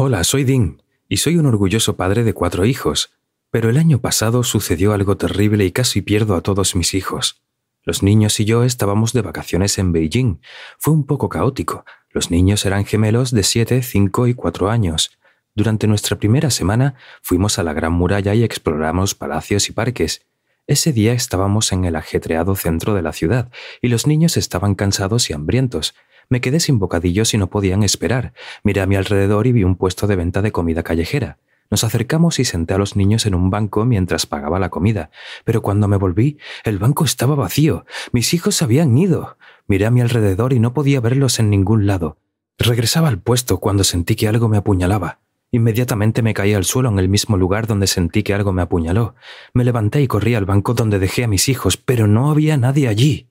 Hola, soy Dean y soy un orgulloso padre de cuatro hijos. Pero el año pasado sucedió algo terrible y casi pierdo a todos mis hijos. Los niños y yo estábamos de vacaciones en Beijing. Fue un poco caótico. Los niños eran gemelos de 7, 5 y 4 años. Durante nuestra primera semana fuimos a la Gran Muralla y exploramos palacios y parques. Ese día estábamos en el ajetreado centro de la ciudad y los niños estaban cansados y hambrientos. Me quedé sin bocadillos y no podían esperar. Miré a mi alrededor y vi un puesto de venta de comida callejera. Nos acercamos y senté a los niños en un banco mientras pagaba la comida, pero cuando me volví, el banco estaba vacío. Mis hijos habían ido. Miré a mi alrededor y no podía verlos en ningún lado. Regresaba al puesto cuando sentí que algo me apuñalaba. Inmediatamente me caí al suelo en el mismo lugar donde sentí que algo me apuñaló. Me levanté y corrí al banco donde dejé a mis hijos, pero no había nadie allí.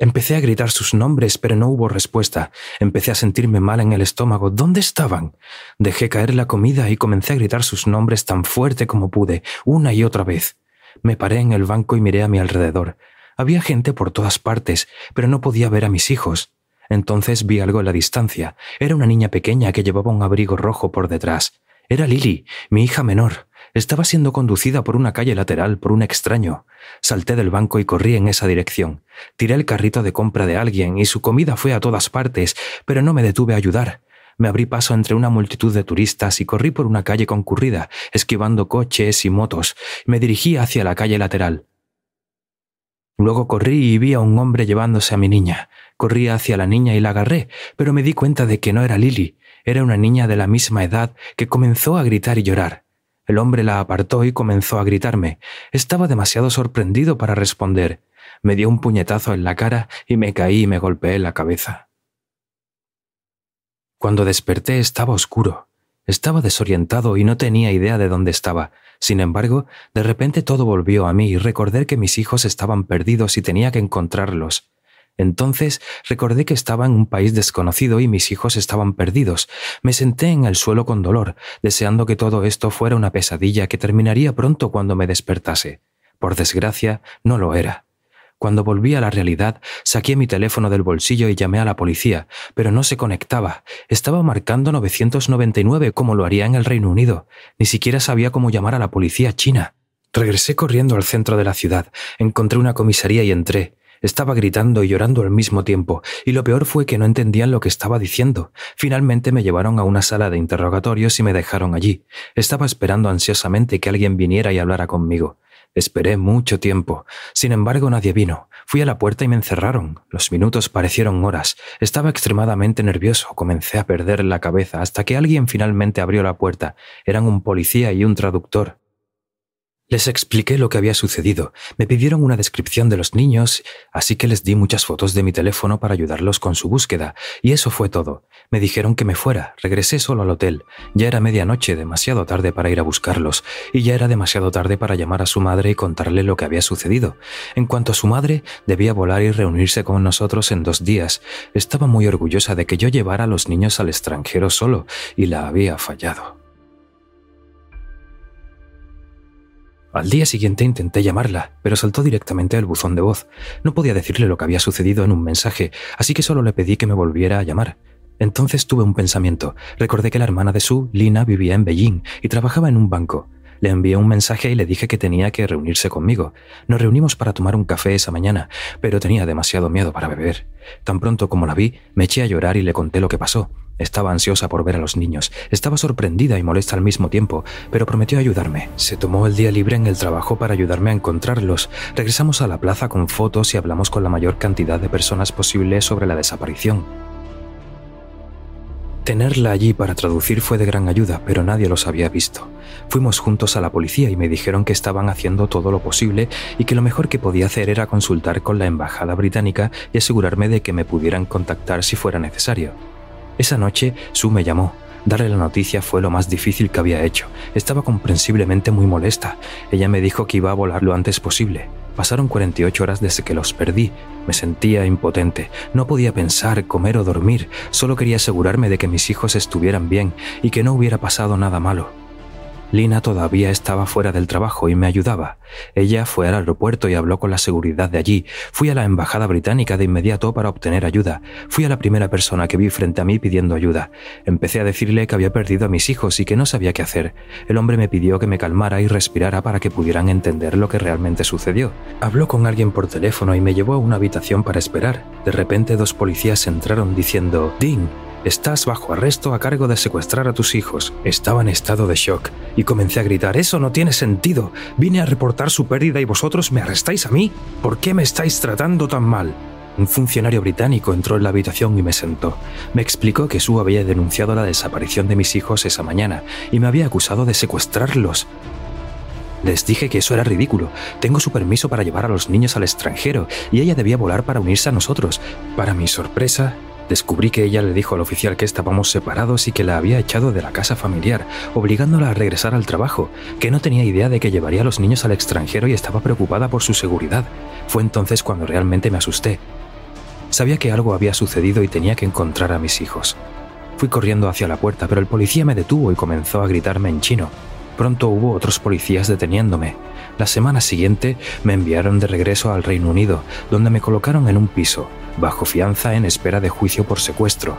Empecé a gritar sus nombres, pero no hubo respuesta. Empecé a sentirme mal en el estómago. ¿Dónde estaban? Dejé caer la comida y comencé a gritar sus nombres tan fuerte como pude, una y otra vez. Me paré en el banco y miré a mi alrededor. Había gente por todas partes, pero no podía ver a mis hijos. Entonces vi algo en la distancia. Era una niña pequeña que llevaba un abrigo rojo por detrás. Era Lily, mi hija menor. Estaba siendo conducida por una calle lateral por un extraño. Salté del banco y corrí en esa dirección. Tiré el carrito de compra de alguien y su comida fue a todas partes, pero no me detuve a ayudar. Me abrí paso entre una multitud de turistas y corrí por una calle concurrida, esquivando coches y motos. Me dirigí hacia la calle lateral. Luego corrí y vi a un hombre llevándose a mi niña. Corrí hacia la niña y la agarré, pero me di cuenta de que no era Lily, era una niña de la misma edad que comenzó a gritar y llorar. El hombre la apartó y comenzó a gritarme. Estaba demasiado sorprendido para responder. Me dio un puñetazo en la cara y me caí y me golpeé la cabeza. Cuando desperté estaba oscuro. Estaba desorientado y no tenía idea de dónde estaba. Sin embargo, de repente todo volvió a mí y recordé que mis hijos estaban perdidos y tenía que encontrarlos. Entonces recordé que estaba en un país desconocido y mis hijos estaban perdidos. Me senté en el suelo con dolor, deseando que todo esto fuera una pesadilla que terminaría pronto cuando me despertase. Por desgracia, no lo era. Cuando volví a la realidad, saqué mi teléfono del bolsillo y llamé a la policía, pero no se conectaba. Estaba marcando 999 como lo haría en el Reino Unido. Ni siquiera sabía cómo llamar a la policía china. Regresé corriendo al centro de la ciudad, encontré una comisaría y entré. Estaba gritando y llorando al mismo tiempo, y lo peor fue que no entendían lo que estaba diciendo. Finalmente me llevaron a una sala de interrogatorios y me dejaron allí. Estaba esperando ansiosamente que alguien viniera y hablara conmigo. Esperé mucho tiempo. Sin embargo, nadie vino. Fui a la puerta y me encerraron. Los minutos parecieron horas. Estaba extremadamente nervioso. Comencé a perder la cabeza hasta que alguien finalmente abrió la puerta. Eran un policía y un traductor. Les expliqué lo que había sucedido, me pidieron una descripción de los niños, así que les di muchas fotos de mi teléfono para ayudarlos con su búsqueda, y eso fue todo. Me dijeron que me fuera, regresé solo al hotel. Ya era medianoche, demasiado tarde para ir a buscarlos, y ya era demasiado tarde para llamar a su madre y contarle lo que había sucedido. En cuanto a su madre, debía volar y reunirse con nosotros en dos días. Estaba muy orgullosa de que yo llevara a los niños al extranjero solo, y la había fallado. Al día siguiente intenté llamarla, pero saltó directamente al buzón de voz. No podía decirle lo que había sucedido en un mensaje, así que solo le pedí que me volviera a llamar. Entonces tuve un pensamiento. Recordé que la hermana de Su, Lina, vivía en Beijing y trabajaba en un banco. Le envié un mensaje y le dije que tenía que reunirse conmigo. Nos reunimos para tomar un café esa mañana, pero tenía demasiado miedo para beber. Tan pronto como la vi, me eché a llorar y le conté lo que pasó. Estaba ansiosa por ver a los niños, estaba sorprendida y molesta al mismo tiempo, pero prometió ayudarme. Se tomó el día libre en el trabajo para ayudarme a encontrarlos. Regresamos a la plaza con fotos y hablamos con la mayor cantidad de personas posible sobre la desaparición. Tenerla allí para traducir fue de gran ayuda, pero nadie los había visto. Fuimos juntos a la policía y me dijeron que estaban haciendo todo lo posible y que lo mejor que podía hacer era consultar con la embajada británica y asegurarme de que me pudieran contactar si fuera necesario. Esa noche, Sue me llamó. Darle la noticia fue lo más difícil que había hecho. Estaba comprensiblemente muy molesta. Ella me dijo que iba a volar lo antes posible. Pasaron 48 horas desde que los perdí. Me sentía impotente. No podía pensar, comer o dormir. Solo quería asegurarme de que mis hijos estuvieran bien y que no hubiera pasado nada malo. Lina todavía estaba fuera del trabajo y me ayudaba. Ella fue al aeropuerto y habló con la seguridad de allí. Fui a la embajada británica de inmediato para obtener ayuda. Fui a la primera persona que vi frente a mí pidiendo ayuda. Empecé a decirle que había perdido a mis hijos y que no sabía qué hacer. El hombre me pidió que me calmara y respirara para que pudieran entender lo que realmente sucedió. Habló con alguien por teléfono y me llevó a una habitación para esperar. De repente dos policías entraron diciendo, Dean, Estás bajo arresto a cargo de secuestrar a tus hijos. Estaba en estado de shock y comencé a gritar, eso no tiene sentido. Vine a reportar su pérdida y vosotros me arrestáis a mí. ¿Por qué me estáis tratando tan mal? Un funcionario británico entró en la habitación y me sentó. Me explicó que Sue había denunciado la desaparición de mis hijos esa mañana y me había acusado de secuestrarlos. Les dije que eso era ridículo. Tengo su permiso para llevar a los niños al extranjero y ella debía volar para unirse a nosotros. Para mi sorpresa, Descubrí que ella le dijo al oficial que estábamos separados y que la había echado de la casa familiar, obligándola a regresar al trabajo, que no tenía idea de que llevaría a los niños al extranjero y estaba preocupada por su seguridad. Fue entonces cuando realmente me asusté. Sabía que algo había sucedido y tenía que encontrar a mis hijos. Fui corriendo hacia la puerta, pero el policía me detuvo y comenzó a gritarme en chino. Pronto hubo otros policías deteniéndome. La semana siguiente me enviaron de regreso al Reino Unido, donde me colocaron en un piso, bajo fianza en espera de juicio por secuestro.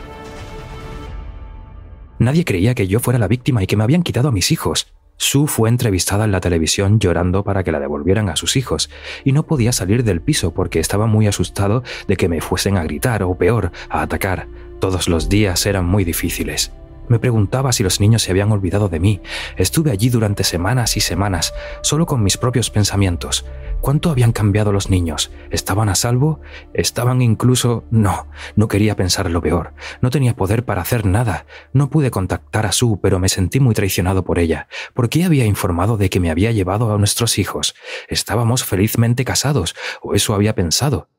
Nadie creía que yo fuera la víctima y que me habían quitado a mis hijos. Sue fue entrevistada en la televisión llorando para que la devolvieran a sus hijos, y no podía salir del piso porque estaba muy asustado de que me fuesen a gritar o peor, a atacar. Todos los días eran muy difíciles. Me preguntaba si los niños se habían olvidado de mí. Estuve allí durante semanas y semanas, solo con mis propios pensamientos. ¿Cuánto habían cambiado los niños? ¿Estaban a salvo? ¿Estaban incluso... No, no quería pensar lo peor. No tenía poder para hacer nada. No pude contactar a Sue, pero me sentí muy traicionado por ella. ¿Por qué había informado de que me había llevado a nuestros hijos? Estábamos felizmente casados, o eso había pensado.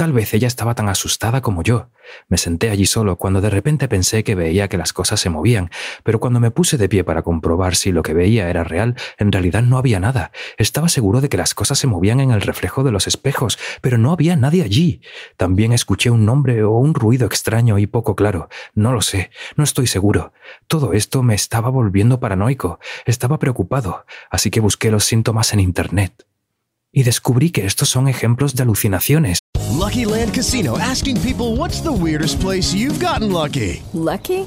Tal vez ella estaba tan asustada como yo. Me senté allí solo cuando de repente pensé que veía que las cosas se movían, pero cuando me puse de pie para comprobar si lo que veía era real, en realidad no había nada. Estaba seguro de que las cosas se movían en el reflejo de los espejos, pero no había nadie allí. También escuché un nombre o un ruido extraño y poco claro. No lo sé, no estoy seguro. Todo esto me estaba volviendo paranoico. Estaba preocupado, así que busqué los síntomas en Internet. Y descubrí que estos son ejemplos de alucinaciones. Lucky Land Casino asking people what's the weirdest place you've gotten lucky? Lucky?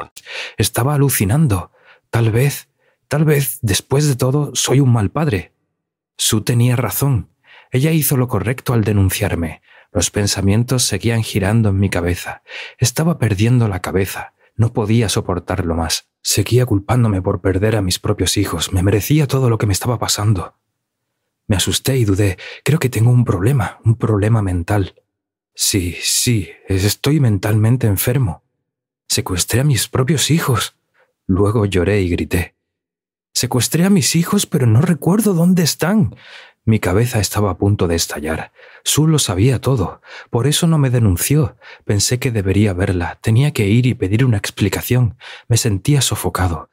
Estaba alucinando. Tal vez, tal vez, después de todo, soy un mal padre. Sue tenía razón. Ella hizo lo correcto al denunciarme. Los pensamientos seguían girando en mi cabeza. Estaba perdiendo la cabeza. No podía soportarlo más. Seguía culpándome por perder a mis propios hijos. Me merecía todo lo que me estaba pasando. Me asusté y dudé. Creo que tengo un problema, un problema mental. Sí, sí, estoy mentalmente enfermo. Secuestré a mis propios hijos. Luego lloré y grité. Secuestré a mis hijos, pero no recuerdo dónde están. Mi cabeza estaba a punto de estallar. Sue lo sabía todo. Por eso no me denunció. Pensé que debería verla. Tenía que ir y pedir una explicación. Me sentía sofocado.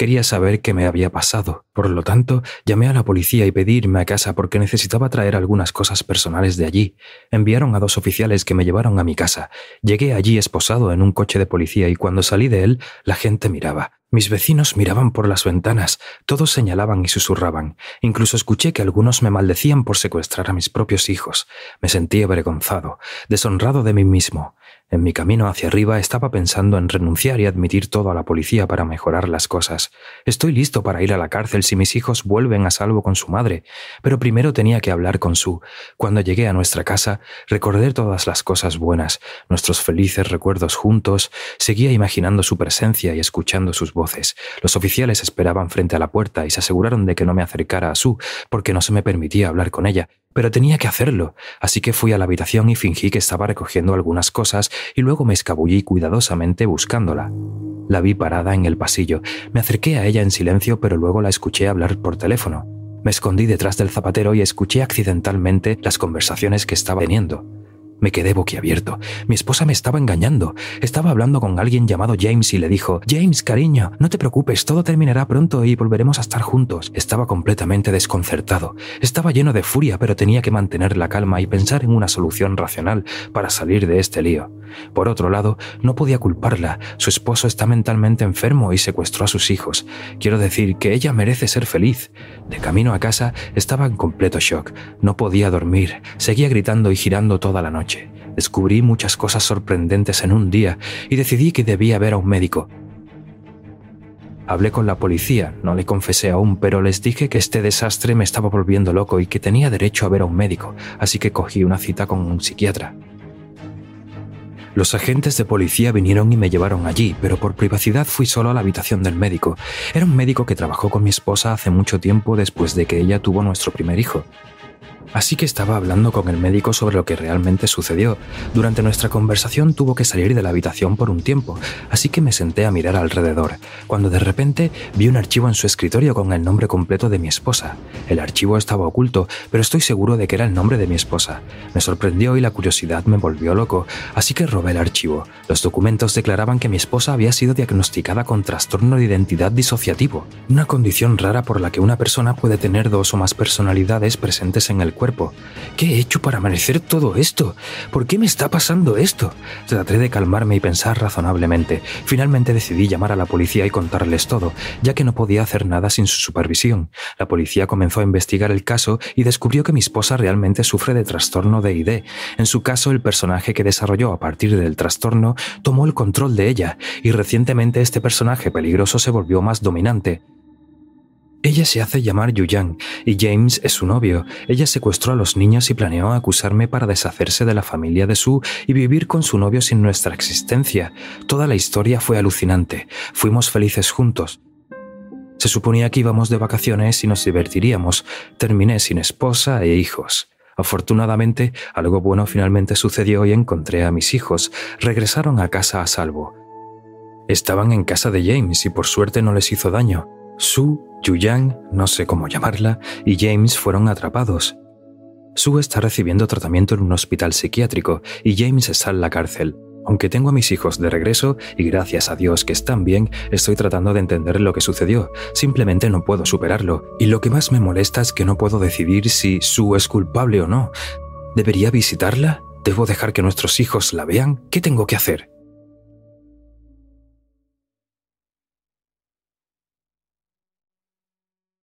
Quería saber qué me había pasado. Por lo tanto, llamé a la policía y pedí irme a casa porque necesitaba traer algunas cosas personales de allí. Enviaron a dos oficiales que me llevaron a mi casa. Llegué allí esposado en un coche de policía y cuando salí de él, la gente miraba. Mis vecinos miraban por las ventanas, todos señalaban y susurraban. Incluso escuché que algunos me maldecían por secuestrar a mis propios hijos. Me sentí avergonzado, deshonrado de mí mismo. En mi camino hacia arriba estaba pensando en renunciar y admitir todo a la policía para mejorar las cosas. Estoy listo para ir a la cárcel si mis hijos vuelven a salvo con su madre, pero primero tenía que hablar con Sue. Cuando llegué a nuestra casa, recordé todas las cosas buenas, nuestros felices recuerdos juntos, seguía imaginando su presencia y escuchando sus voces. Los oficiales esperaban frente a la puerta y se aseguraron de que no me acercara a Sue porque no se me permitía hablar con ella, pero tenía que hacerlo, así que fui a la habitación y fingí que estaba recogiendo algunas cosas y luego me escabullí cuidadosamente buscándola. La vi parada en el pasillo, me acerqué a ella en silencio pero luego la escuché hablar por teléfono. Me escondí detrás del zapatero y escuché accidentalmente las conversaciones que estaba teniendo. Me quedé boquiabierto. Mi esposa me estaba engañando. Estaba hablando con alguien llamado James y le dijo, James, cariño, no te preocupes, todo terminará pronto y volveremos a estar juntos. Estaba completamente desconcertado. Estaba lleno de furia, pero tenía que mantener la calma y pensar en una solución racional para salir de este lío. Por otro lado, no podía culparla. Su esposo está mentalmente enfermo y secuestró a sus hijos. Quiero decir que ella merece ser feliz. De camino a casa estaba en completo shock. No podía dormir. Seguía gritando y girando toda la noche. Descubrí muchas cosas sorprendentes en un día y decidí que debía ver a un médico. Hablé con la policía, no le confesé aún, pero les dije que este desastre me estaba volviendo loco y que tenía derecho a ver a un médico, así que cogí una cita con un psiquiatra. Los agentes de policía vinieron y me llevaron allí, pero por privacidad fui solo a la habitación del médico. Era un médico que trabajó con mi esposa hace mucho tiempo después de que ella tuvo nuestro primer hijo. Así que estaba hablando con el médico sobre lo que realmente sucedió. Durante nuestra conversación tuvo que salir de la habitación por un tiempo, así que me senté a mirar alrededor, cuando de repente vi un archivo en su escritorio con el nombre completo de mi esposa. El archivo estaba oculto, pero estoy seguro de que era el nombre de mi esposa. Me sorprendió y la curiosidad me volvió loco, así que robé el archivo. Los documentos declaraban que mi esposa había sido diagnosticada con trastorno de identidad disociativo, una condición rara por la que una persona puede tener dos o más personalidades presentes en el cuerpo. ¿Qué he hecho para merecer todo esto? ¿Por qué me está pasando esto? Traté de calmarme y pensar razonablemente. Finalmente decidí llamar a la policía y contarles todo, ya que no podía hacer nada sin su supervisión. La policía comenzó a investigar el caso y descubrió que mi esposa realmente sufre de trastorno de ID. En su caso, el personaje que desarrolló a partir del trastorno tomó el control de ella, y recientemente este personaje peligroso se volvió más dominante. Ella se hace llamar Yuyang y James es su novio. Ella secuestró a los niños y planeó acusarme para deshacerse de la familia de Sue y vivir con su novio sin nuestra existencia. Toda la historia fue alucinante. Fuimos felices juntos. Se suponía que íbamos de vacaciones y nos divertiríamos. Terminé sin esposa e hijos. Afortunadamente, algo bueno finalmente sucedió y encontré a mis hijos. Regresaron a casa a salvo. Estaban en casa de James y por suerte no les hizo daño. Sue, Yuyang, no sé cómo llamarla, y James fueron atrapados. Sue está recibiendo tratamiento en un hospital psiquiátrico y James está en la cárcel. Aunque tengo a mis hijos de regreso y gracias a Dios que están bien, estoy tratando de entender lo que sucedió. Simplemente no puedo superarlo. Y lo que más me molesta es que no puedo decidir si Sue es culpable o no. ¿Debería visitarla? ¿Debo dejar que nuestros hijos la vean? ¿Qué tengo que hacer?